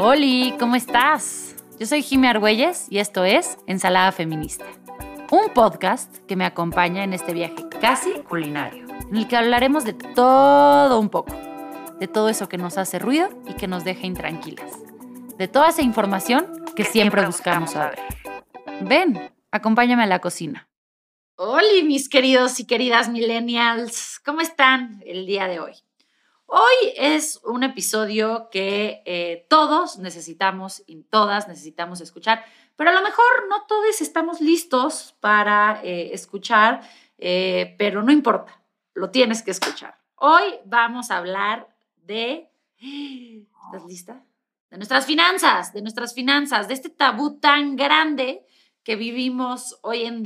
Hola, ¿cómo estás? Yo soy Jimmy Argüelles y esto es Ensalada Feminista, un podcast que me acompaña en este viaje casi culinario, en el que hablaremos de todo un poco, de todo eso que nos hace ruido y que nos deja intranquilas, de toda esa información que siempre buscamos saber. Ven, acompáñame a la cocina. Hola, mis queridos y queridas millennials, ¿cómo están el día de hoy? Hoy es un episodio que eh, todos necesitamos y todas necesitamos escuchar, pero a lo mejor no todos estamos listos para eh, escuchar, eh, pero no importa, lo tienes que escuchar. Hoy vamos a hablar de... ¿Estás lista? De nuestras finanzas, de nuestras finanzas, de este tabú tan grande que vivimos hoy en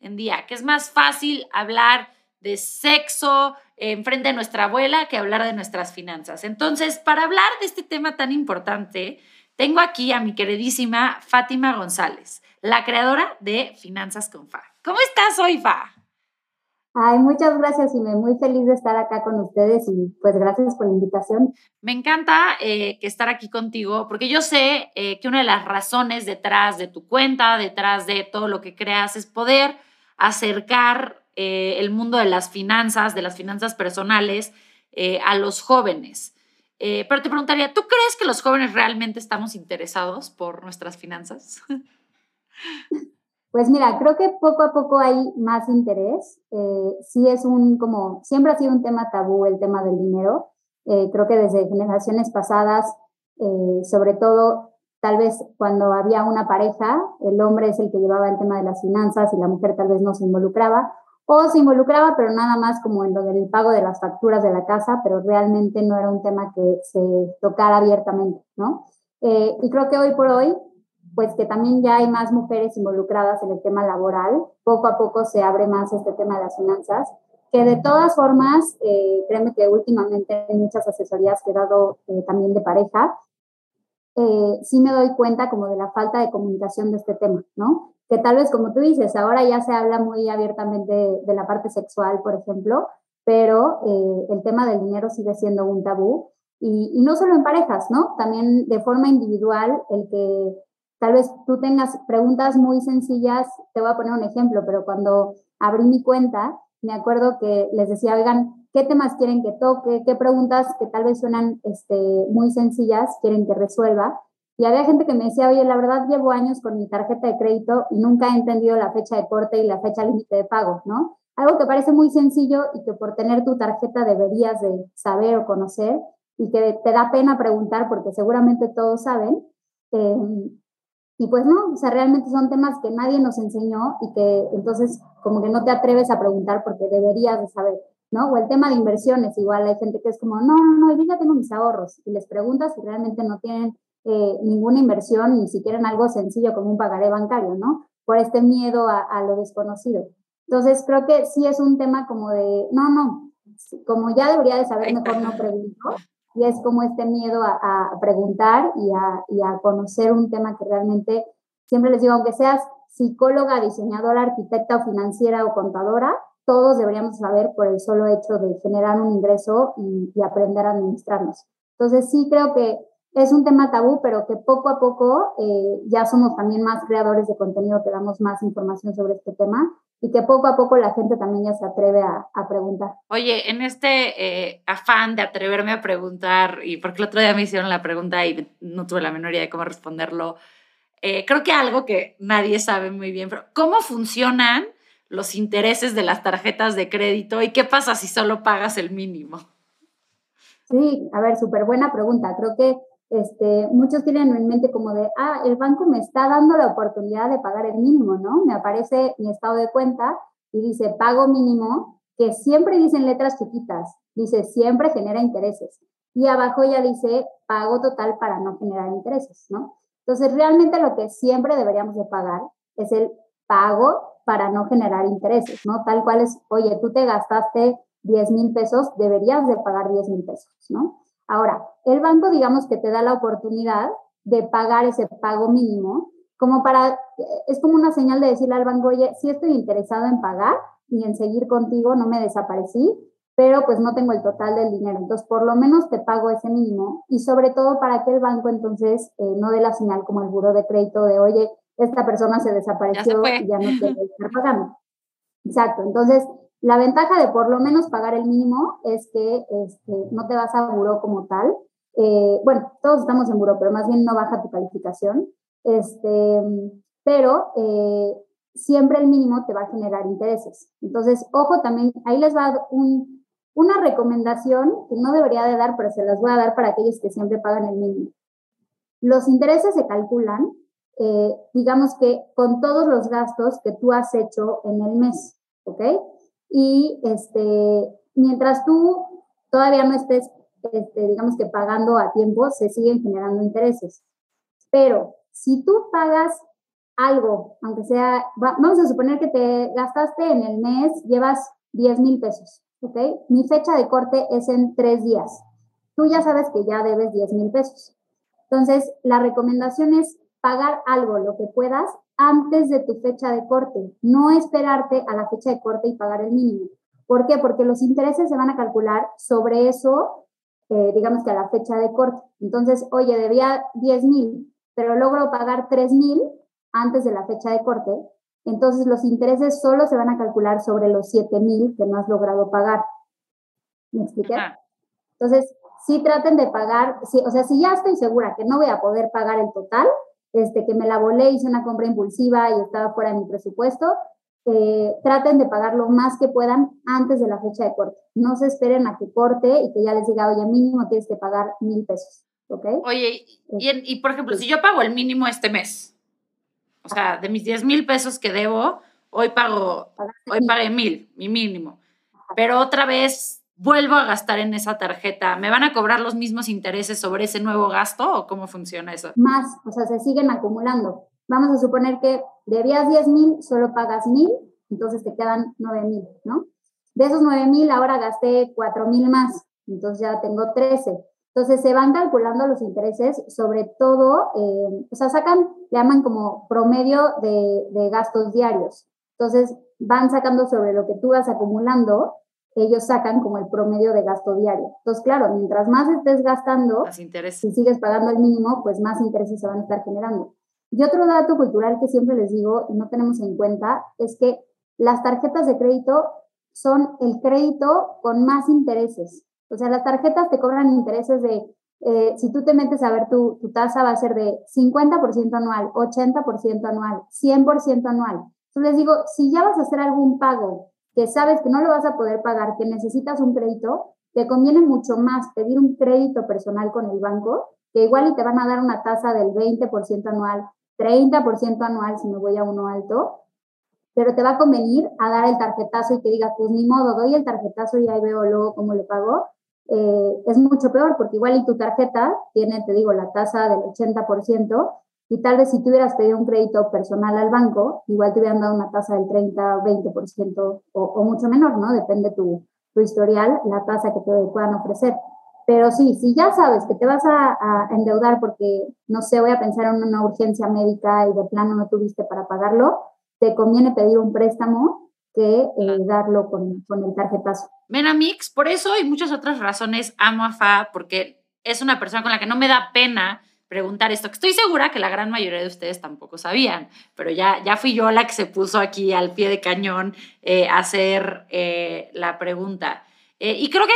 en día que es más fácil hablar de sexo enfrente de nuestra abuela que hablar de nuestras finanzas. Entonces, para hablar de este tema tan importante, tengo aquí a mi queridísima Fátima González, la creadora de Finanzas con Fa. ¿Cómo estás hoy, Fa? Ay, muchas gracias y me muy feliz de estar acá con ustedes y pues gracias por la invitación. Me encanta eh, que estar aquí contigo porque yo sé eh, que una de las razones detrás de tu cuenta, detrás de todo lo que creas, es poder acercar eh, el mundo de las finanzas, de las finanzas personales, eh, a los jóvenes. Eh, pero te preguntaría, ¿tú crees que los jóvenes realmente estamos interesados por nuestras finanzas? Pues mira, creo que poco a poco hay más interés. sí es un, como, siempre ha sido un tema tabú el tema del dinero. creo que desde generaciones pasadas, sobre todo tal vez cuando había una pareja, el hombre es el que llevaba el tema de las finanzas y la mujer tal vez no se involucraba o se involucraba, pero nada más como en lo del pago de las facturas de la casa, pero realmente no era un tema que se tocara abiertamente, ¿no? Eh, y creo que hoy por hoy, pues que también ya hay más mujeres involucradas en el tema laboral, poco a poco se abre más este tema de las finanzas, que de todas formas, eh, créeme que últimamente en muchas asesorías que he dado eh, también de pareja, eh, sí me doy cuenta como de la falta de comunicación de este tema, ¿no? Que tal vez, como tú dices, ahora ya se habla muy abiertamente de, la parte sexual, por ejemplo, pero eh, el tema del dinero sigue siendo un tabú. Y, no solo en parejas, ¿no? También de forma individual, el que tal vez tú tengas preguntas muy sencillas, te voy a poner un ejemplo, pero cuando abrí mi cuenta, me acuerdo que les decía, oigan, ¿qué temas quieren que toque? ¿Qué preguntas que tal vez suenan este, muy sencillas quieren que resuelva? Y había gente que me decía, oye, la verdad llevo años con mi tarjeta de crédito y nunca he entendido la fecha de corte y la fecha límite de pago, ¿no? Algo que parece muy sencillo y que por tener tu tarjeta deberías de saber o conocer y que te da pena preguntar porque seguramente todos saben. Em, y pues no, o sea, realmente son temas que nadie nos enseñó y que entonces como que no te atreves a preguntar porque deberías de saber, ¿no? O el tema de inversiones, igual hay gente que es como, no, no, no, yo ya tengo mis ahorros y les preguntas y realmente no tienen eh, ninguna inversión, ni siquiera en algo sencillo como un pagaré bancario, ¿no? Por este miedo a, lo desconocido. Entonces, creo que sí es un tema como de, no, no, como ya debería de saber, mejor no pregunto. Y es como este miedo a, preguntar y a, y a conocer un tema que realmente, siempre les digo, aunque seas psicóloga, diseñadora, arquitecta o financiera o contadora, todos deberíamos saber por el solo hecho de generar un ingreso y, y aprender a administrarnos. Entonces sí creo que es un tema tabú, pero que poco a poco eh, ya somos también más creadores de contenido que damos más información sobre este tema y que poco a poco la gente también ya se atreve a, preguntar. Oye, en este eh, afán de atreverme a preguntar, y porque el otro día me hicieron la pregunta y no tuve la menor idea de cómo responderlo, eh, creo que algo que nadie sabe muy bien, pero ¿cómo funcionan los intereses de las tarjetas de crédito y qué pasa si solo pagas el mínimo? Sí, a ver, súper buena pregunta. Creo que este, muchos tienen en mente como de, ah, el banco me está dando la oportunidad de pagar el mínimo, ¿no? Me aparece mi estado de cuenta y dice pago mínimo, que siempre dicen letras chiquitas, dice siempre genera intereses. Y abajo ya dice pago total para no generar intereses, ¿no? Entonces, realmente lo que siempre deberíamos de pagar es el pago para no generar intereses, ¿no? Tal cual es, oye, tú te gastaste 10 mil pesos, deberías de pagar 10 mil pesos, ¿no? Ahora, el banco, digamos que te da la oportunidad de pagar ese pago mínimo, como para, es como una señal de decirle al banco, oye, sí estoy interesado en pagar y en seguir contigo, no me desaparecí, pero pues no tengo el total del dinero. Entonces, por lo menos te pago ese mínimo y sobre todo para que el banco entonces eh, no dé la señal como el buro de crédito de, oye, esta persona se desapareció y ya no quiere estar pagando. Exacto. Entonces, la ventaja de por lo menos pagar el mínimo es que este, no te vas a buró como tal. Eh, bueno, todos estamos en buró, pero más bien no baja tu calificación. Este, pero eh, siempre el mínimo te va a generar intereses. Entonces, ojo también, ahí les va un, una recomendación que no debería de dar, pero se las voy a dar para aquellos que siempre pagan el mínimo. Los intereses se calculan, eh, digamos que con todos los gastos que tú has hecho en el mes, ¿ok? Y este, mientras tú todavía no estés, este, digamos que pagando a tiempo, se siguen generando intereses. Pero si tú pagas algo, aunque sea, vamos a suponer que te gastaste en el mes, llevas 10 mil pesos, ¿ok? Mi fecha de corte es en tres días. Tú ya sabes que ya debes 10 mil pesos. Entonces, la recomendación es pagar algo, lo que puedas, antes de tu fecha de corte, no esperarte a la fecha de corte y pagar el mínimo. ¿Por qué? Porque los intereses se van a calcular sobre eso, eh, digamos que a la fecha de corte. Entonces, oye, debía 10 mil, pero logro pagar 3 mil antes de la fecha de corte, entonces los intereses solo se van a calcular sobre los 7 mil que no has logrado pagar. ¿Me expliqué? Entonces, sí traten de pagar, sí, o sea, si ya estoy segura que no voy a poder pagar el total, este, que me la volé, hice una compra impulsiva y estaba fuera de mi presupuesto, eh, traten de pagar lo más que puedan antes de la fecha de corte. No se esperen a que corte y que ya les diga, oye, mínimo tienes que pagar mil pesos. ¿Ok? Oye, y, y por ejemplo, si yo pago el mínimo este mes, o sea, de mis 10 mil pesos que debo, hoy pago, hoy pagué mil, mi mínimo. Pero otra vez vuelvo a gastar en esa tarjeta. ¿Me van a cobrar los mismos intereses sobre ese nuevo gasto o cómo funciona eso? Más, o sea, se siguen acumulando. Vamos a suponer que debías 10 mil, solo pagas mil, entonces te quedan 9 mil, ¿no? De esos 9 mil, ahora gasté 4 mil más, entonces ya tengo 13. Entonces se van calculando los intereses, sobre todo, eh, o sea, sacan, le llaman como promedio de, gastos diarios. Entonces van sacando sobre lo que tú vas acumulando, ellos sacan como el promedio de gasto diario. Entonces, claro, mientras más estés gastando, si sigues pagando el mínimo, pues más intereses se van a estar generando. Y otro dato cultural que siempre les digo y no tenemos en cuenta es que las tarjetas de crédito son el crédito con más intereses. O sea, las tarjetas te cobran intereses de, eh, si tú te metes a ver tu, tu tasa va a ser de 50% anual, 80% anual, 100% anual. Entonces les digo, si ya vas a hacer algún pago que sabes que no lo vas a poder pagar, que necesitas un crédito, te conviene mucho más pedir un crédito personal con el banco, que igual y te van a dar una tasa del 20% anual, 30% anual si me voy a uno alto, pero te va a convenir a dar el tarjetazo y que digas, pues ni modo, doy el tarjetazo y ahí veo luego cómo le pago, eh, es mucho peor porque igual y tu tarjeta tiene, te digo, la tasa del 80% y tal vez si tú hubieras pedido un crédito personal al banco, igual te hubieran dado una tasa del 30 o 20% o, mucho menor, ¿no? Depende tu, tu historial, la tasa que te puedan ofrecer. Pero sí, si ya sabes que te vas a, a, endeudar porque, no sé, voy a pensar en una urgencia médica y de plano no tuviste para pagarlo, te conviene pedir un préstamo que eh, darlo con, con, el tarjetazo. Menamix, por eso y muchas otras razones amo a Fa, porque es una persona con la que no me da pena preguntar esto, que estoy segura que la gran mayoría de ustedes tampoco sabían, pero ya, ya fui yo la que se puso aquí al pie de cañón eh, a hacer eh, la pregunta. y creo que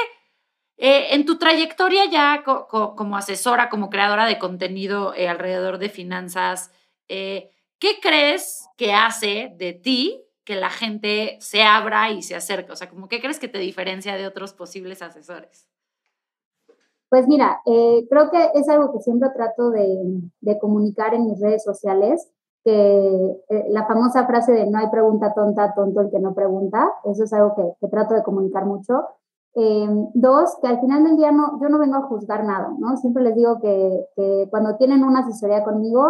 en tu trayectoria ya como asesora, como creadora de contenido alrededor de finanzas, ¿qué crees que hace de ti que la gente se abra y se acerque? O sea, ¿cómo qué crees que te diferencia de otros posibles asesores? Pues mira, eh, creo que es algo que siempre trato de, comunicar en mis redes sociales, que eh, la famosa frase de no hay pregunta tonta, tonto el que no pregunta, eso es algo que, trato de comunicar mucho. Eh, dos, que al final del día no, yo no vengo a juzgar nada, ¿no? Siempre les digo que, que cuando tienen una asesoría conmigo,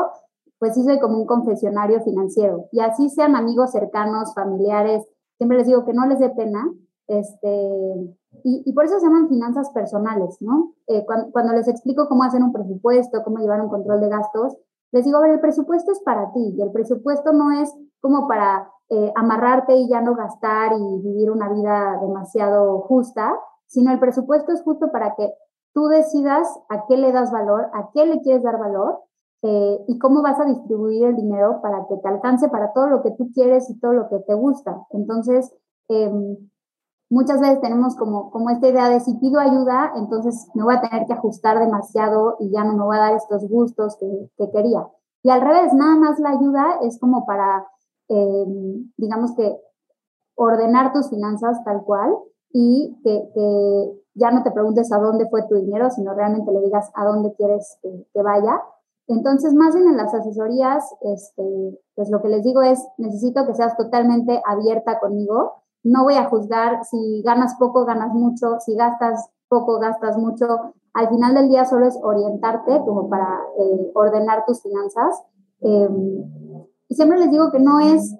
pues sí soy como un confesionario financiero. Y así sean amigos cercanos, familiares, siempre les digo que no les dé pena. Este, y, por eso se llaman finanzas personales, ¿no? Eh, cuando, les explico cómo hacer un presupuesto, cómo llevar un control de gastos, les digo, a ver, el presupuesto es para ti y el presupuesto no es como para eh, amarrarte y ya no gastar y vivir una vida demasiado justa, sino el presupuesto es justo para que tú decidas a qué le das valor, a qué le quieres dar valor eh, y cómo vas a distribuir el dinero para que te alcance para todo lo que tú quieres y todo lo que te gusta. Entonces, em, muchas veces tenemos como, como esta idea de si pido ayuda, entonces me voy a tener que ajustar demasiado y ya no me voy a dar estos gustos que, que quería. Y al revés, nada más la ayuda es como para, em, digamos que, ordenar tus finanzas tal cual y que, que, ya no te preguntes a dónde fue tu dinero, sino realmente le digas a dónde quieres que, que vaya. Entonces, más bien en las asesorías, este, pues lo que les digo es, necesito que seas totalmente abierta conmigo. No voy a juzgar si ganas poco, ganas mucho, si gastas poco, gastas mucho. Al final del día solo es orientarte como para eh, ordenar tus finanzas. Em, y siempre les digo que no es,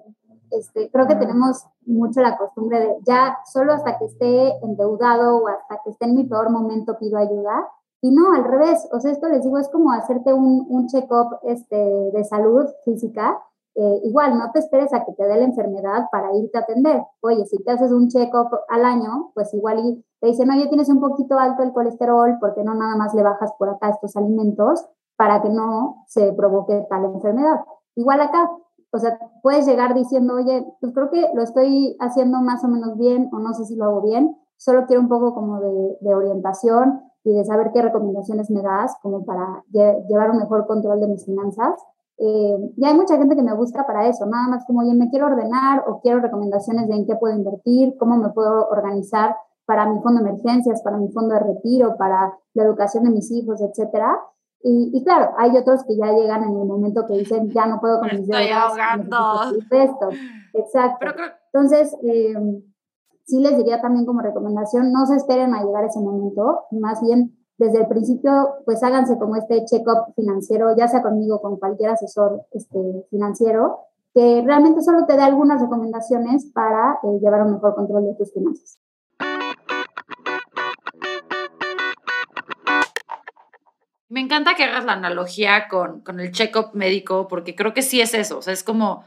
este, creo que tenemos mucho la costumbre de ya solo hasta que esté endeudado o hasta que esté en mi peor momento pido ayuda. Y no, al revés, o sea, esto les digo, es como hacerte un, un check-up este, de salud física. Eh, igual, no te esperes a que te dé la enfermedad para irte a atender. Oye, si te haces un check-up al año, pues igual y te dicen, oye, tienes un poquito alto el colesterol, porque no nada más le bajas por acá estos alimentos para que no se provoque tal enfermedad? Igual acá, o sea, puedes llegar diciendo, oye, pues creo que lo estoy haciendo más o menos bien o no sé si lo hago bien, solo quiero un poco como de, de orientación y de saber qué recomendaciones me das como para llevar un mejor control de mis finanzas. Eh, y hay mucha gente que me busca para eso, nada más como, oye, me quiero ordenar o quiero recomendaciones de en qué puedo invertir, cómo me puedo organizar para mi fondo de emergencias, para mi fondo de retiro, para la educación de mis hijos, etcétera. Y, claro, hay otros que ya llegan en el momento que dicen, ya no puedo con mis Estoy ahogando. Esto. Exacto. Entonces, eh, sí les diría también como recomendación, no se esperen a llegar ese momento, más bien desde el principio, pues háganse como este check-up financiero, ya sea conmigo, con cualquier asesor este, financiero, que realmente solo te dé algunas recomendaciones para eh, llevar un mejor control de tus finanzas. Me encanta que hagas la analogía con, con el check-up médico, porque creo que sí es eso, o sea, es como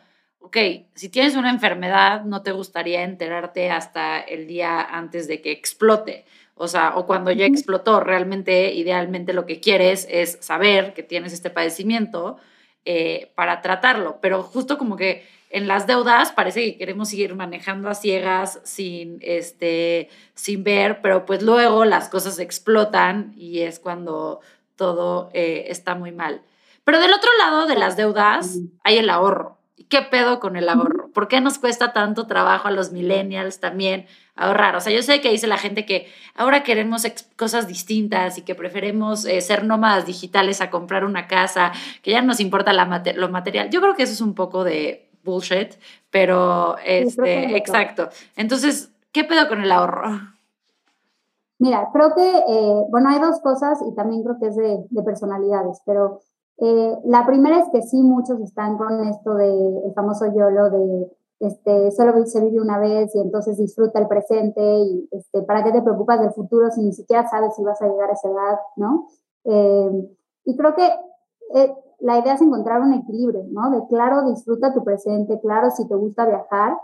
ok, si tienes una enfermedad, no te gustaría enterarte hasta el día antes de que explote. O sea, o cuando ya explotó, realmente, idealmente lo que quieres es saber que tienes este padecimiento eh, para tratarlo. Pero justo como que en las deudas parece que queremos seguir manejando a ciegas sin, este, sin ver, pero pues luego las cosas explotan y es cuando todo eh, está muy mal. Pero del otro lado de las deudas hay el ahorro. ¿qué pedo con el ahorro? ¿Por qué nos cuesta tanto trabajo a los millennials también ahorrar? O sea, yo sé que dice la gente que ahora queremos cosas distintas y que preferimos eh, ser nómadas digitales a comprar una casa, que ya nos importa la lo material. Yo creo que eso es un poco de bullshit, pero este, exacto. Entonces, ¿qué pedo con el ahorro? Mira, creo que, eh, bueno, hay dos cosas y también creo que es de, de personalidades, pero eh, la primera es que sí, muchos están con esto del el famoso YOLO de este, solo se vive una vez y entonces disfruta el presente y este, para qué te preocupas del futuro si ni siquiera sabes si vas a llegar a esa edad, ¿no? Eh, y creo que eh, la idea es encontrar un equilibrio, ¿no? De claro, disfruta tu presente, claro, si te gusta viajar,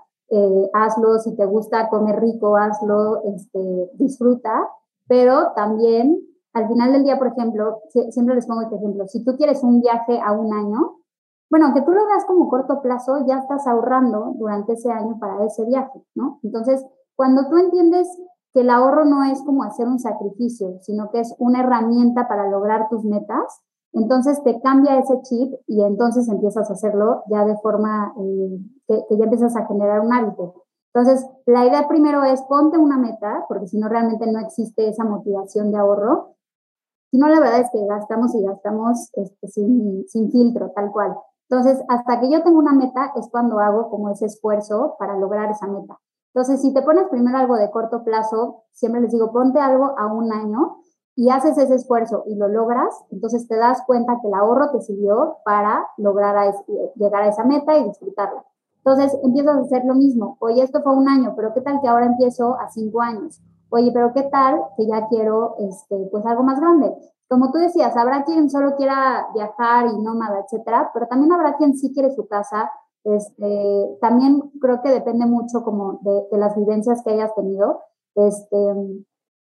hazlo, si te gusta comer rico, hazlo, este, disfruta, pero también al final del día, por ejemplo, siempre les pongo este ejemplo, si tú quieres un viaje a un año, bueno, aunque tú lo veas como corto plazo, ya estás ahorrando durante ese año para ese viaje, ¿no? Entonces, cuando tú entiendes que el ahorro no es como hacer un sacrificio, sino que es una herramienta para lograr tus metas, entonces te cambia ese chip y entonces empiezas a hacerlo ya de forma eh, que, que ya empiezas a generar un hábito. Entonces, la idea primero es ponte una meta, porque si no realmente no existe esa motivación de ahorro, si no, la verdad es que gastamos y gastamos este, sin, sin filtro, tal cual. Entonces, hasta que yo tengo una meta es cuando hago como ese esfuerzo para lograr esa meta. Entonces, si te pones primero algo de corto plazo, siempre les digo, ponte algo a un año y haces ese esfuerzo y lo logras, entonces te das cuenta que el ahorro te sirvió para lograr a llegar a esa meta y disfrutarla. Entonces, empiezas a hacer lo mismo. Oye, esto fue un año, pero ¿qué tal que ahora empiezo a cinco años? Oye, pero ¿qué tal que ya quiero este, pues algo más grande? Como tú decías, habrá quien solo quiera viajar y nómada, etcétera, pero también habrá quien sí quiere su casa, Este, también creo que depende mucho como de, de, las vivencias que hayas tenido. Este,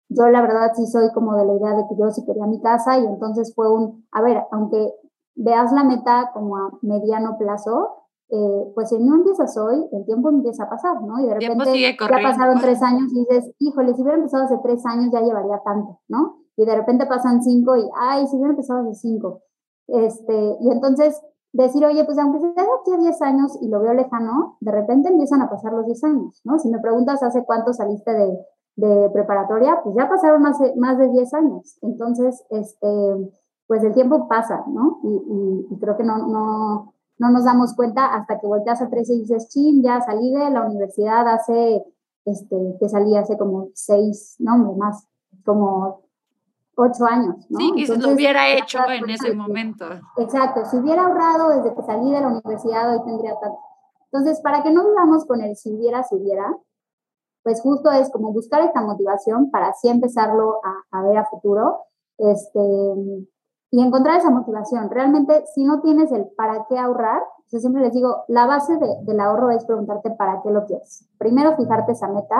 yo la verdad sí soy como de la idea de que yo sí quería mi casa y entonces fue un, a ver, aunque veas la meta como a mediano plazo, eh, pues si no empiezas hoy, el tiempo empieza a pasar, ¿no? Y de repente ya pasaron tres años y dices, híjole, si hubiera empezado hace tres años ya llevaría tanto, ¿no? Y de repente pasan cinco y, ay, si hubiera empezado hace cinco. Este, y entonces decir, oye, pues aunque sea de aquí a diez años y lo veo lejano, de repente empiezan a pasar los diez años, ¿no? Si me preguntas hace cuánto saliste de, de preparatoria, pues ya pasaron más más de 10 años. Entonces, este, pues el tiempo pasa, ¿no? Y, y creo que no, no, no nos damos cuenta hasta que volteas a 13 y dices, chin, ya salí de la universidad hace, este, que salí hace como seis, no, más, como ocho años. ¿no? Sí, y si lo hubiera hecho en ese momento. Exacto, si hubiera ahorrado desde que salí de la universidad, hoy tendría tanto. Entonces, para que no vivamos con el si hubiera, si hubiera, pues justo es como buscar esta motivación para así empezarlo a, a ver a futuro. Este, y encontrar esa motivación. Realmente, si no tienes el para qué ahorrar, yo siempre les digo, la base de, del ahorro es preguntarte para qué lo quieres. Primero, fijarte esa meta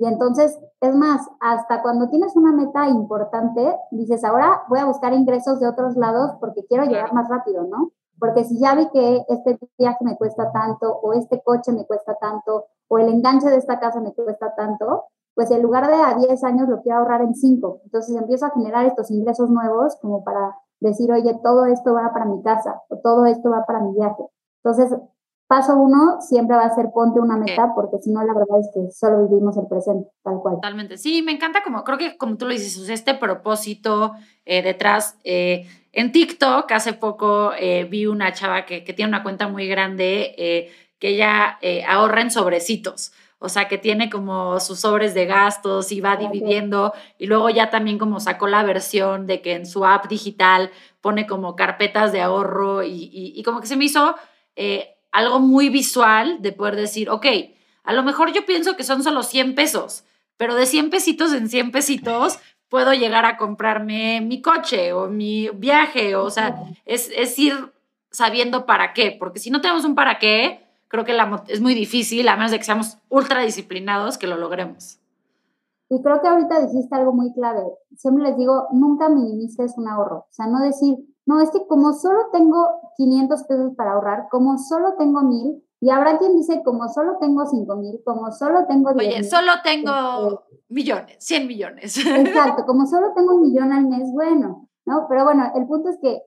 y entonces, es más, hasta cuando tienes una meta importante, dices, ahora voy a buscar ingresos de otros lados porque quiero llegar más rápido, ¿no? Porque si ya vi que este viaje me cuesta tanto, o este coche me cuesta tanto, o el enganche de esta casa me cuesta tanto, pues en lugar de a 10 años lo quiero ahorrar en 5. Entonces empiezo a generar estos ingresos nuevos como para decir, oye, todo esto va para mi casa o todo esto va para mi viaje. Entonces, paso uno siempre va a ser ponte una meta, porque si no, la verdad es que solo vivimos el presente, tal cual. Totalmente. Sí, me encanta como, creo que como tú lo dices, este propósito eh, detrás. Eh, en TikTok, hace poco eh, vi una chava que, que, tiene una cuenta muy grande que ella ahorra en sobrecitos o sea, que tiene como sus sobres de gastos y va dividiendo y luego ya también como sacó la versión de que en su app digital pone como carpetas de ahorro y, como que se me hizo eh, algo muy visual de poder decir, ok, a lo mejor yo pienso que son solo 100 pesos, pero de 100 pesitos en 100 pesitos puedo llegar a comprarme mi coche o mi viaje, o sea, es, es ir sabiendo para qué, porque si no tenemos un para qué, creo que la, es muy difícil, a menos de que seamos ultra disciplinados, que lo logremos. Y creo que ahorita dijiste algo muy clave. Siempre les digo, nunca minimices un ahorro. O sea, no decir, no, es que como solo tengo 500 pesos para ahorrar, como solo tengo 1000, y habrá quien dice, como solo tengo 5000, como solo tengo 10 Oye, solo tengo este, millones, 100 millones. Exacto, como solo tengo un millón al mes, bueno, ¿no? Pero bueno, el punto es que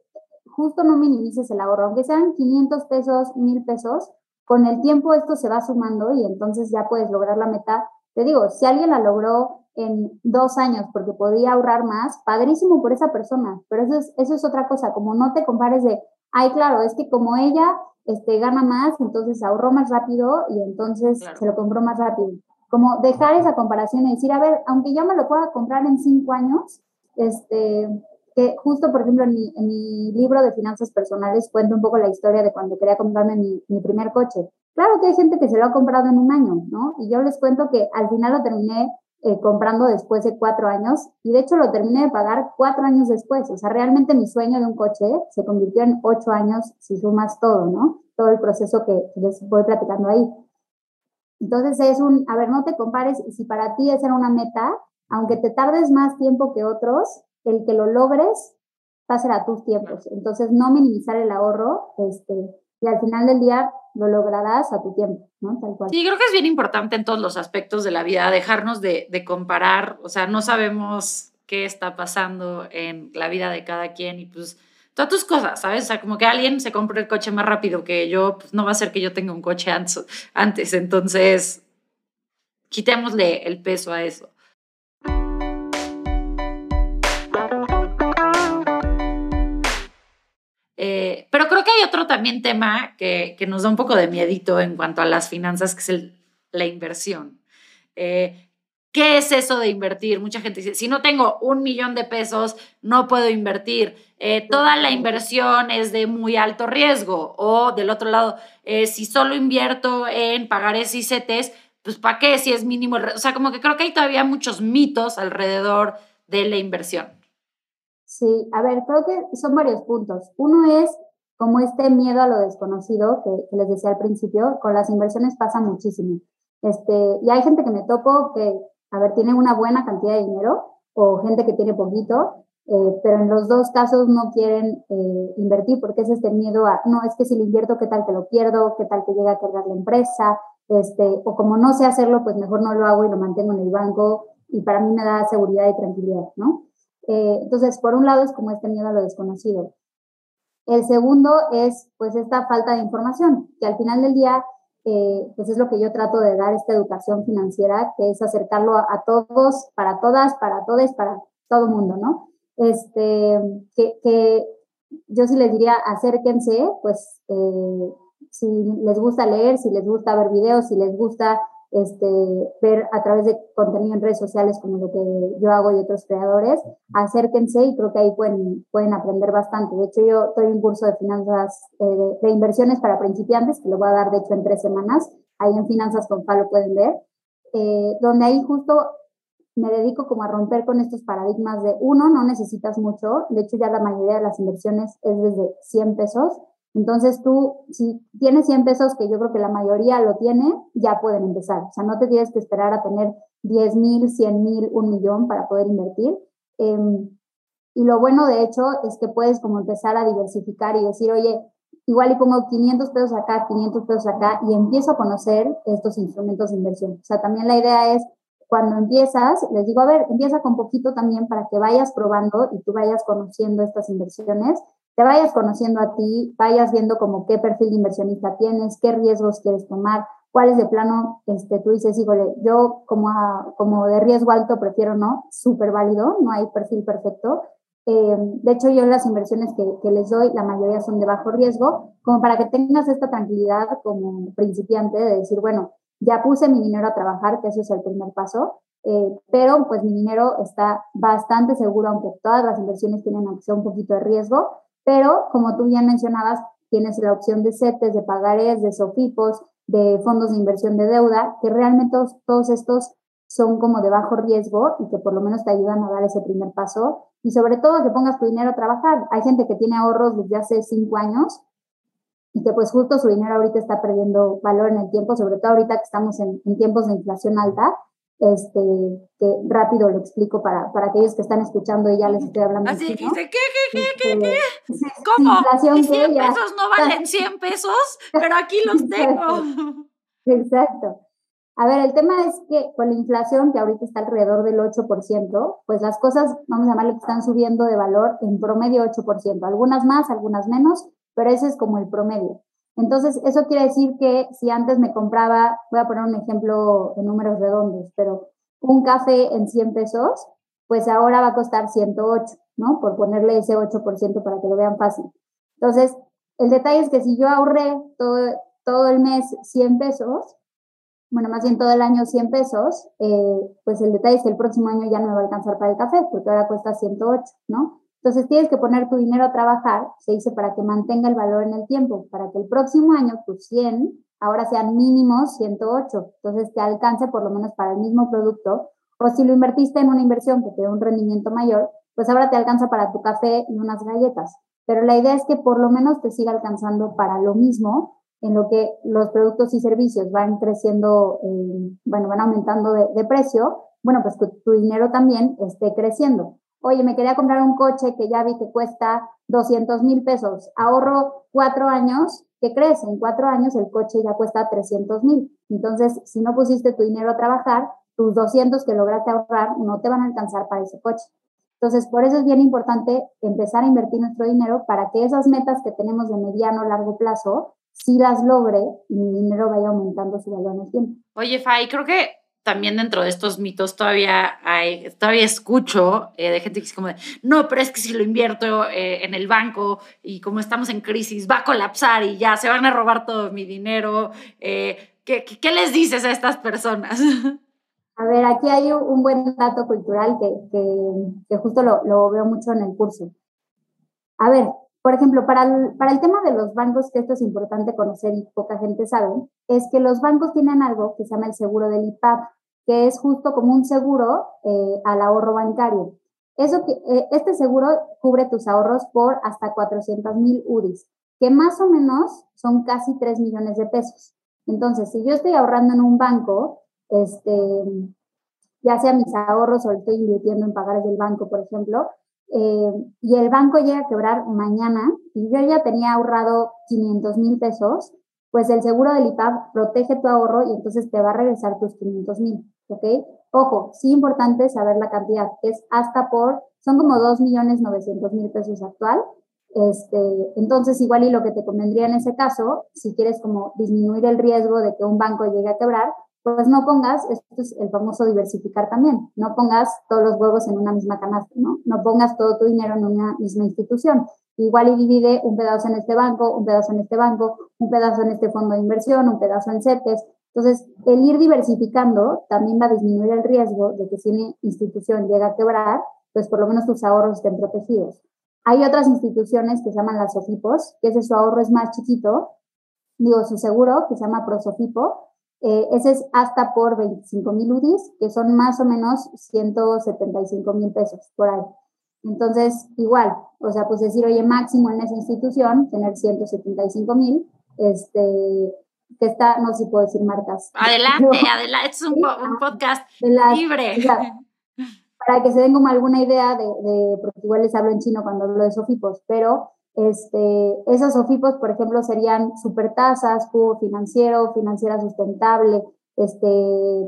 justo no minimices el ahorro, aunque sean 500 pesos, 1000 pesos, con el tiempo esto se va sumando y entonces ya puedes lograr la meta. Te digo, si alguien la logró en dos años porque podía ahorrar más, padrísimo por esa persona, pero eso es, eso es otra cosa, como no te compares de, ay, claro, es que como ella este, gana más, entonces ahorró más rápido y entonces se lo compró más rápido. Como dejar esa comparación y decir, a ver, aunque yo me lo pueda comprar en cinco años, este, que justo, por ejemplo, en mi, en mi, libro de finanzas personales cuento un poco la historia de cuando quería comprarme mi, mi, primer coche. Claro que hay gente que se lo ha comprado en un año, ¿no? Y yo les cuento que al final lo terminé eh, comprando después de cuatro años y de hecho lo terminé de pagar cuatro años después. O sea, realmente mi sueño de un coche se convirtió en ocho años si sumas todo, ¿no? Todo el proceso que les voy platicando ahí. Entonces es un, a ver, no te compares si para ti esa era una meta, aunque te tardes más tiempo que otros, el que lo logres va ser a tus tiempos. Entonces, no minimizar el ahorro, este, y al final del día lo lograrás a tu tiempo, ¿no? Sí, creo que es bien importante en todos los aspectos de la vida, dejarnos de, comparar, o sea, no sabemos qué está pasando en la vida de cada quien y pues todas tus cosas, ¿sabes? O sea, como que alguien se compre el coche más rápido que yo, pues no va a ser que yo tenga un coche antes, entonces quitémosle el peso a eso. Eh, pero creo que hay otro también tema que, que, nos da un poco de miedito en cuanto a las finanzas, que es el, la inversión. Eh, ¿Qué es eso de invertir? Mucha gente dice, si no tengo un millón de pesos, no puedo invertir. Eh, toda la inversión es de muy alto riesgo. O del otro lado, si solo invierto en pagarés y CETES, pues ¿para qué si es mínimo? O sea, como que creo que hay todavía muchos mitos alrededor de la inversión. Sí, a ver, creo que son varios puntos. Uno es como este miedo a lo desconocido que, les decía al principio, con las inversiones pasa muchísimo. Este, y hay gente que me topo que, a ver, tiene una buena cantidad de dinero o gente que tiene poquito, eh, pero en los dos casos no quieren eh, invertir porque es este miedo a, no, es que si lo invierto, ¿qué tal que lo pierdo? ¿Qué tal que llega a quebrar la empresa? Este, o como no sé hacerlo, pues mejor no lo hago y lo mantengo en el banco y para mí me da seguridad y tranquilidad, ¿no? Eh, entonces, por un lado es como este miedo a lo desconocido. El segundo es pues esta falta de información, que al final del día eh, pues es lo que yo trato de dar, esta educación financiera, que es acercarlo a, todos, para todas, para todos, para todo mundo, ¿no? Este, que, que, yo sí les diría, acérquense, pues eh, si les gusta leer, si les gusta ver videos, si les gusta este, ver a través de contenido en redes sociales como lo que yo hago y otros creadores, acérquense y creo que ahí pueden, pueden aprender bastante. De hecho, yo estoy un curso de finanzas, eh, de, inversiones para principiantes, que lo voy a dar de hecho en tres semanas, ahí en Finanzas con Fa pueden ver, eh, donde ahí justo me dedico como a romper con estos paradigmas de uno, no necesitas mucho, de hecho ya la mayoría de las inversiones es desde 100 pesos, entonces tú, si tienes 100 pesos, que yo creo que la mayoría lo tiene, ya pueden empezar. O sea, no te tienes que esperar a tener 10 mil, 100 mil, un millón para poder invertir. Em, y lo bueno, de hecho, es que puedes como empezar a diversificar y decir, oye, igual y pongo 500 pesos acá, 500 pesos acá, y empiezo a conocer estos instrumentos de inversión. O sea, también la idea es, cuando empiezas, les digo, a ver, empieza con poquito también para que vayas probando y tú vayas conociendo estas inversiones te vayas conociendo a ti, vayas viendo como qué perfil de inversionista tienes, qué riesgos quieres tomar, cuáles de plano este, tú dices, híjole, yo como, como de riesgo alto prefiero no, súper válido, no hay perfil perfecto. Eh, de hecho, yo las inversiones que, que, les doy, la mayoría son de bajo riesgo, como para que tengas esta tranquilidad como principiante de decir, bueno, ya puse mi dinero a trabajar, que ese es el primer paso, eh, pero pues mi dinero está bastante seguro, aunque todas las inversiones tienen aunque un poquito de riesgo, pero como tú bien mencionabas, tienes la opción de CETES, de pagares, de SOFIPOS, de fondos de inversión de deuda, que realmente todos, estos son como de bajo riesgo y que por lo menos te ayudan a dar ese primer paso. Y sobre todo que pongas tu dinero a trabajar. Hay gente que tiene ahorros desde hace cinco años y que pues justo su dinero ahorita está perdiendo valor en el tiempo, sobre todo ahorita que estamos en tiempos de inflación alta este, que rápido lo explico para, para aquellos que están escuchando y ya les estoy hablando. Así que dice, ¿qué, qué, qué, qué? Este, ¿Cómo? 100 pesos no valen 100 pesos, pero aquí los tengo. Exacto. A ver, el tema es que con la inflación, que ahorita está alrededor del 8%, pues las cosas, vamos a llamarle que están subiendo de valor en promedio 8%, algunas más, algunas menos, pero ese es como el promedio. Entonces, eso quiere decir que si antes me compraba, voy a poner un ejemplo de números redondos, pero un café en 100 pesos, pues ahora va a costar 108, ¿no? Por ponerle ese 8% para que lo vean fácil. Entonces, el detalle es que si yo ahorré todo, todo el mes 100 pesos, bueno, más bien todo el año 100 pesos, eh, pues el detalle es que el próximo año ya no me va a alcanzar para el café, porque ahora cuesta 108, ¿no? Entonces tienes que poner tu dinero a trabajar, se dice, para que mantenga el valor en el tiempo, para que el próximo año tus 100 ahora sean mínimo 108, entonces te alcance por lo menos para el mismo producto. O si lo invertiste en una inversión que te dé un rendimiento mayor, pues ahora te alcanza para tu café y unas galletas. Pero la idea es que por lo menos te siga alcanzando para lo mismo, en lo que los productos y servicios van creciendo, eh, bueno, van aumentando de, de precio, bueno, pues que tu dinero también esté creciendo oye, me quería comprar un coche que ya vi que cuesta 200 mil pesos, ahorro cuatro años, ¿qué crees? En cuatro años el coche ya cuesta 300 mil. Entonces, si no pusiste tu dinero a trabajar, tus 200 que lograste ahorrar no te van a alcanzar para ese coche. Entonces, por eso es bien importante empezar a invertir nuestro dinero para que esas metas que tenemos de mediano largo plazo, sí las logre mi dinero vaya aumentando su valor en el tiempo. Oye, Fay, creo que también dentro de estos mitos todavía hay, todavía escucho eh, de gente que dice como de, no, pero es que si lo invierto eh, en el banco y como estamos en crisis, va a colapsar y ya se van a robar todo mi dinero. Eh, ¿qué, ¿qué, les dices a estas personas? A ver, aquí hay un buen dato cultural que, que, que justo lo, lo, veo mucho en el curso. A ver, por ejemplo, para el, para el tema de los bancos, que esto es importante conocer y poca gente sabe, es que los bancos tienen algo que se llama el seguro del IPAP, que es justo como un seguro eh, al ahorro bancario. Eso que, eh, este seguro cubre tus ahorros por hasta 400 mil UDIs. que más o menos son casi 3 millones de pesos. Entonces, si yo estoy ahorrando en un banco, este, ya sea mis ahorros o estoy invirtiendo en pagar del banco, por ejemplo, eh, y el banco llega a quebrar mañana y yo ya tenía ahorrado 500 mil pesos, pues el seguro del IPAP protege tu ahorro y entonces te va a regresar tus 500 mil, ¿ok? Ojo, sí importante saber la cantidad, es hasta por, son como 2 millones 900 mil pesos actual, este, entonces igual y lo que te convendría en ese caso, si quieres como disminuir el riesgo de que un banco llegue a quebrar, pues no pongas, esto es el famoso diversificar también, no pongas todos los huevos en una misma canasta, ¿no? No pongas todo tu dinero en una misma institución. Igual y divide un pedazo en este banco, un pedazo en este banco, un pedazo en este fondo de inversión, un pedazo en CETES. Entonces, el ir diversificando también va a disminuir el riesgo de que si una institución llega a quebrar, pues por lo menos tus ahorros estén protegidos. Hay otras instituciones que se llaman las SOFIPOS, que ese su ahorro es más chiquito, digo, su seguro, que se llama ProSOFIPO, eh, ese es hasta por 25 mil UDIs, que son más o menos 175 mil pesos por ahí. Entonces, igual, o sea, pues decir, oye, máximo en esa institución, tener 175 mil, este, que está, no sé si puedo decir marcas. Adelante, adelante, es un, podcast libre. para que se den como alguna idea de, de, porque igual les hablo en chino cuando hablo de Sofipos, pero este, esos OFIPOS, por ejemplo, serían supertasas, cubo financiero, financiera sustentable, este,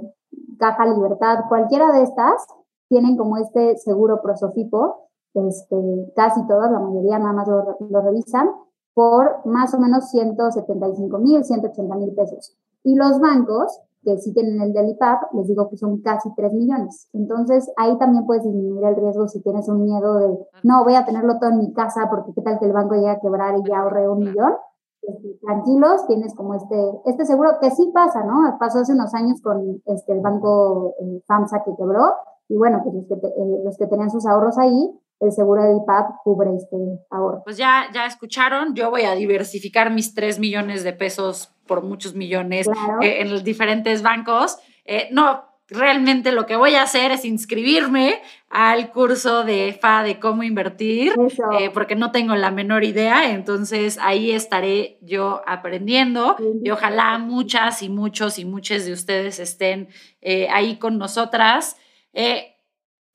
caja libertad, cualquiera de estas tienen como este seguro prosofipo, este, casi todas, la mayoría nada más lo, lo revisan, por más o menos 175 mil, 180 mil pesos. Y los bancos que sí tienen el del IPAP, les digo que son casi 3 millones. Entonces, ahí también puedes disminuir el riesgo si tienes un miedo de, no, voy a tenerlo todo en mi casa porque qué tal que el banco llegue a quebrar y ya ahorré un millón. Este, tranquilos, tienes como este, este seguro que sí pasa, ¿no? Pasó hace unos años con este, el banco eh, FAMSA que quebró y bueno, pues los que, eh, los que tenían sus ahorros ahí, el seguro de IPAP cubre este ahorro. Pues ya, ya escucharon, yo voy a diversificar mis 3 millones de pesos por muchos millones eh, en los diferentes bancos. Eh, no, realmente lo que voy a hacer es inscribirme al curso de FA de cómo invertir, eh, porque no tengo la menor idea, entonces ahí estaré yo aprendiendo y ojalá muchas y muchos y muchas de ustedes estén ahí con nosotras.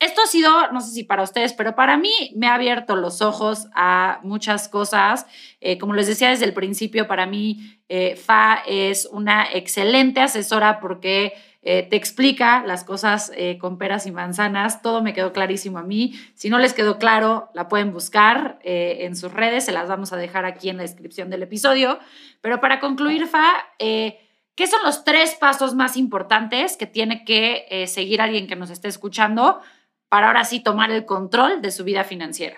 Esto ha sido, no sé si para ustedes, pero para mí me ha abierto los ojos a muchas cosas. Eh, como les decía desde el principio, para mí eh, FA es una excelente asesora porque eh, te explica las cosas con peras y manzanas. Todo me quedó clarísimo a mí. Si no les quedó claro, la pueden buscar en sus redes. Se las vamos a dejar aquí en la descripción del episodio. Pero para concluir, FA, ¿qué son los tres pasos más importantes que tiene que seguir alguien que nos esté escuchando? Para ahora sí tomar el control de su vida financiera?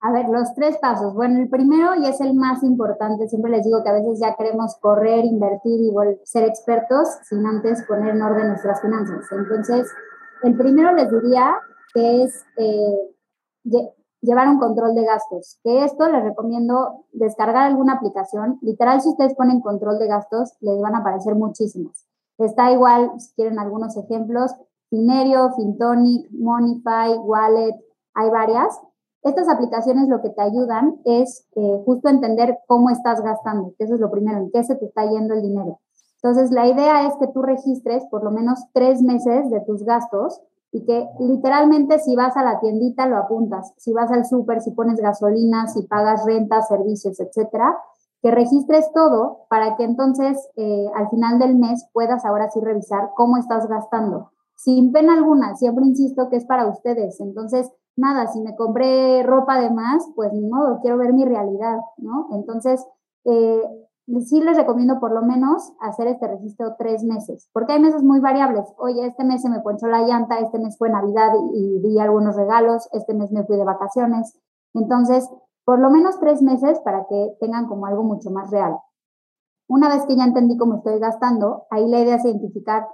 A ver, los tres pasos. Bueno, el primero y es el más importante, siempre les digo que a veces ya queremos correr, invertir y ser expertos sin antes poner en orden nuestras finanzas. Entonces, el primero les diría que es eh, llevar un control de gastos, que esto les recomiendo descargar alguna aplicación. Literal, si ustedes ponen control de gastos, les van a aparecer muchísimos. Está igual, si quieren algunos ejemplos, Finerio, Fintonic, Monify, Wallet, hay varias. Estas aplicaciones lo que te ayudan es eh, justo entender cómo estás gastando, que eso es lo primero, en qué se te está yendo el dinero. Entonces, la idea es que tú registres por lo menos tres meses de tus gastos y que literalmente si vas a la tiendita lo apuntas, si vas al súper, si pones gasolina, si pagas renta, servicios, etcétera, que registres todo para que entonces eh, al final del mes puedas ahora sí revisar cómo estás gastando sin pena alguna, siempre insisto que es para ustedes. Entonces, nada, si me compré ropa de más, pues ni modo, quiero ver mi realidad, ¿no? Entonces, eh, sí les recomiendo por lo menos hacer este registro tres meses, porque hay meses muy variables. Oye, este mes se me ponchó la llanta, este mes fue Navidad y, di algunos regalos, este mes me fui de vacaciones. Entonces, por lo menos tres meses para que tengan como algo mucho más real. Una vez que ya entendí cómo estoy gastando, ahí la idea es identificar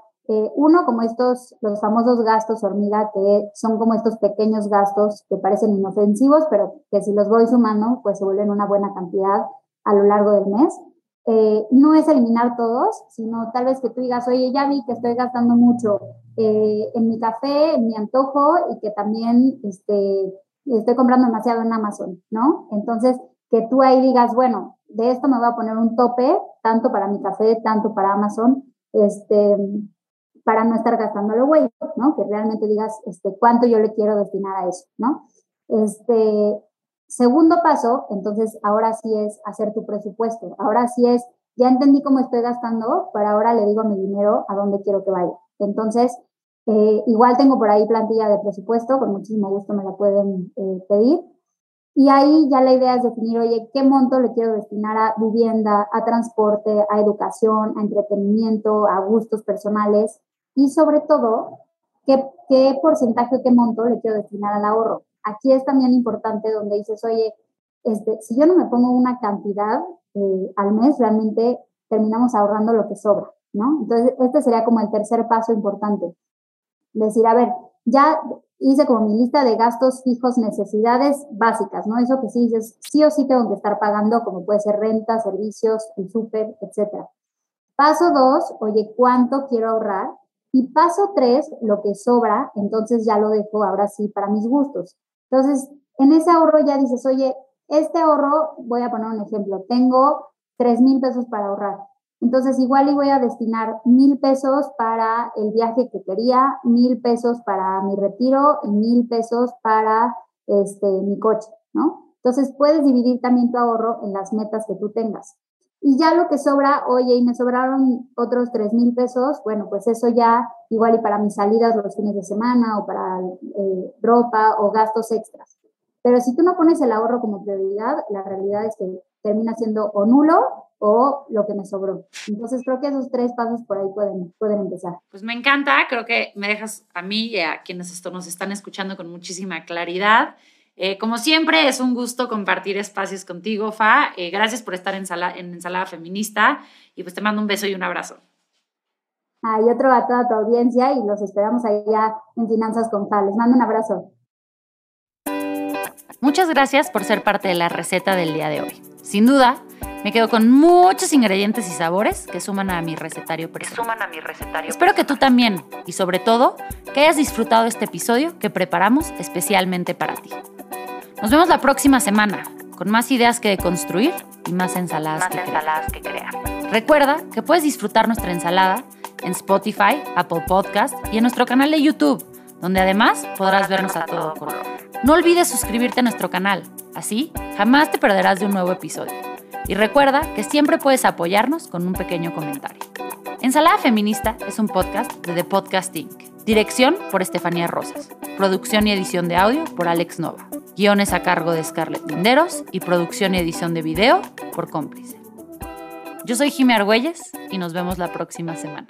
uno, como estos, los famosos gastos hormiga, que son como estos pequeños gastos que parecen inofensivos, pero que si los voy sumando, pues se vuelven una buena cantidad a lo largo del mes. Eh, no es eliminar todos, sino tal vez que tú digas, oye, ya vi que estoy gastando mucho eh, en mi café, en mi antojo y que también este, estoy comprando demasiado en Amazon, ¿no? Entonces, que tú ahí digas, bueno, de esto me voy a poner un tope, tanto para mi café, tanto para Amazon, este, para no estar gastándolo güey, ¿no? Que realmente digas este, cuánto yo le quiero destinar a eso, ¿no? Este, segundo paso, entonces ahora sí es hacer tu presupuesto. Ahora sí es, ya entendí cómo estoy gastando, pero ahora le digo mi dinero a dónde quiero que vaya. Entonces, eh, igual tengo por ahí plantilla de presupuesto, con muchísimo gusto me la pueden eh, pedir. Y ahí ya la idea es definir, oye, ¿qué monto le quiero destinar a vivienda, a transporte, a educación, a entretenimiento, a gustos personales? Y sobre todo, ¿qué, qué porcentaje, qué monto le quiero destinar al ahorro? Aquí es también importante donde dices, oye, este, si yo no me pongo una cantidad eh, al mes, realmente terminamos ahorrando lo que sobra, ¿no? Entonces, este sería como el tercer paso importante. Decir, a ver, ya hice como mi lista de gastos fijos, necesidades básicas, ¿no? Eso que sí dices, sí o sí tengo que estar pagando, como puede ser renta, servicios, el súper, etcétera. Paso dos, oye, ¿cuánto quiero ahorrar? Y paso tres, lo que sobra, entonces ya lo dejo ahora sí para mis gustos. Entonces, en ese ahorro ya dices, oye, este ahorro, voy a poner un ejemplo, tengo tres mil pesos para ahorrar. Entonces, igual y voy a destinar mil pesos para el viaje que quería, mil pesos para mi retiro y mil pesos para este, mi coche, ¿no? Entonces, puedes dividir también tu ahorro en las metas que tú tengas. Y ya lo que sobra, oye, y me sobraron otros tres mil pesos, bueno, pues eso ya igual y para mis salidas los fines de semana o para eh, ropa o gastos extras. Pero si tú no pones el ahorro como prioridad, la realidad es que termina siendo o nulo o lo que me sobró. Entonces creo que esos tres pasos por ahí pueden, pueden empezar. Pues me encanta, creo que me dejas a mí y a quienes esto nos están escuchando con muchísima claridad. Eh, como siempre, es un gusto compartir espacios contigo, Fa. Eh, gracias por estar en, sala, en Ensalada Feminista y pues te mando un beso y un abrazo. Ah, y otro a toda tu audiencia y los esperamos allá en Finanzas con Fa. Les mando un abrazo. Muchas gracias por ser parte de la receta del día de hoy. Sin duda, me quedo con muchos ingredientes y sabores que suman a mi recetario personal. Suman a mi recetario. Espero que tú también y sobre todo que hayas disfrutado este episodio que preparamos especialmente para ti. Nos vemos la próxima semana con más ideas que deconstruir y más ensaladas, Más que, ensaladas que crear. crear. Recuerda que puedes disfrutar nuestra ensalada en Spotify, Apple Podcast y en nuestro canal de YouTube, donde además podrás vernos a todo color. No olvides suscribirte a nuestro canal, así jamás te perderás de un nuevo episodio. Y recuerda que siempre puedes apoyarnos con un pequeño comentario. Ensalada Feminista es un podcast de The Podcast Inc. Dirección por Estefanía Rosas. Producción y edición de audio por Alex Nova. Guiones a cargo de Scarlett Linderos y producción y edición de video por Cómplice. Yo soy Jimmy Argüelles y nos vemos la próxima semana.